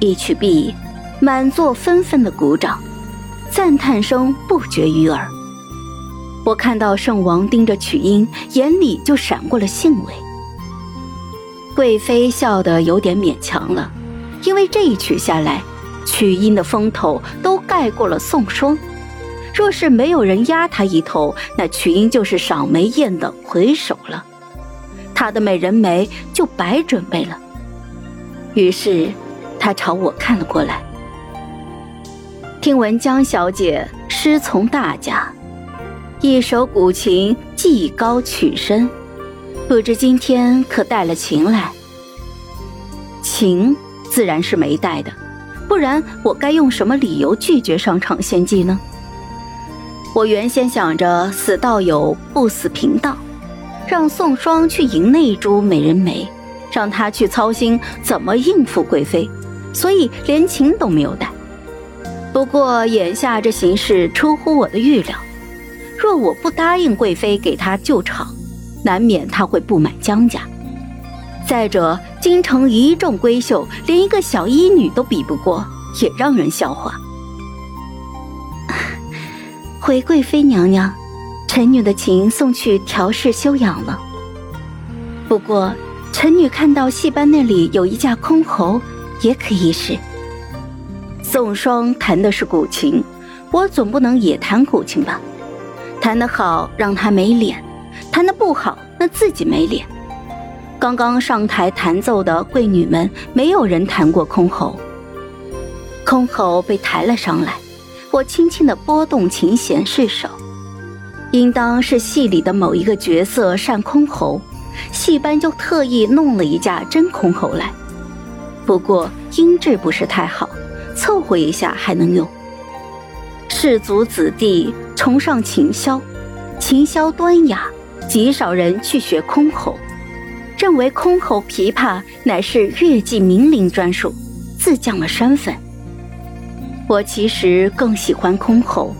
一曲毕，满座纷纷的鼓掌，赞叹声不绝于耳。我看到圣王盯着曲英，眼里就闪过了兴味。贵妃笑得有点勉强了，因为这一曲下来，曲英的风头都盖过了宋霜。若是没有人压他一头，那曲英就是赏梅宴的魁首了，他的美人梅就白准备了。于是，他朝我看了过来。听闻江小姐师从大家，一首古琴技高曲深，不知今天可带了琴来？琴自然是没带的，不然我该用什么理由拒绝上场献技呢？我原先想着死道友不死贫道，让宋霜去赢那一株美人梅，让他去操心怎么应付贵妃，所以连琴都没有带。不过眼下这形势出乎我的预料，若我不答应贵妃给他救场，难免他会不满江家。再者，京城一众闺秀，连一个小医女都比不过，也让人笑话。回贵妃娘娘，臣女的琴送去调试休养了。不过，臣女看到戏班那里有一架箜篌，也可以是。宋霜弹的是古琴，我总不能也弹古琴吧？弹得好让她没脸，弹得不好那自己没脸。刚刚上台弹奏的贵女们，没有人弹过箜篌。箜篌被抬了上来。我轻轻的拨动琴弦试手，应当是戏里的某一个角色善箜篌，戏班就特意弄了一架真箜篌来。不过音质不是太好，凑合一下还能用。士族子弟崇尚琴箫，琴箫端雅，极少人去学箜篌，认为箜篌琵琶乃是乐伎名伶专属，自降了身份。我其实更喜欢箜篌，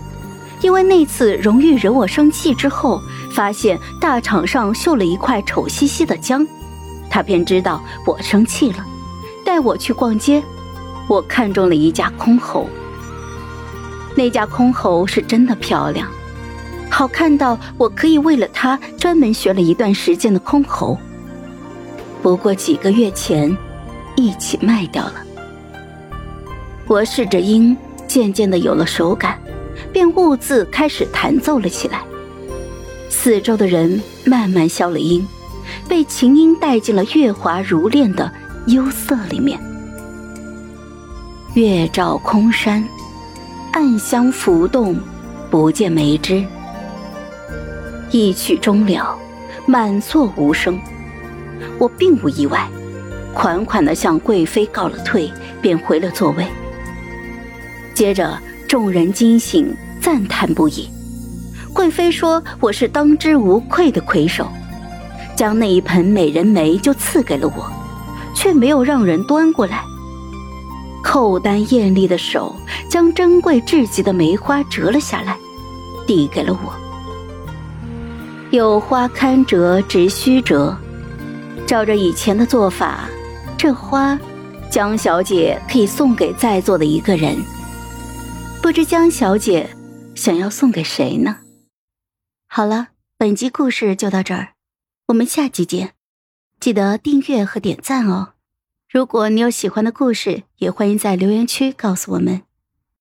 因为那次荣誉惹我生气之后，发现大场上绣了一块丑兮兮的姜，他便知道我生气了，带我去逛街。我看中了一架箜篌，那架箜篌是真的漂亮，好看到我可以为了它专门学了一段时间的箜篌。不过几个月前，一起卖掉了。我试着音，渐渐的有了手感，便兀自开始弹奏了起来。四周的人慢慢消了音，被琴音带进了月华如练的幽色里面。月照空山，暗香浮动，不见梅枝。一曲终了，满座无声。我并无意外，款款的向贵妃告了退，便回了座位。接着，众人惊醒，赞叹不已。贵妃说：“我是当之无愧的魁首，将那一盆美人梅就赐给了我，却没有让人端过来。寇丹艳丽的手将珍贵至极的梅花折了下来，递给了我。有花堪折直须折，照着以前的做法，这花，江小姐可以送给在座的一个人。”不知江小姐想要送给谁呢？好了，本集故事就到这儿，我们下集见，记得订阅和点赞哦。如果你有喜欢的故事，也欢迎在留言区告诉我们。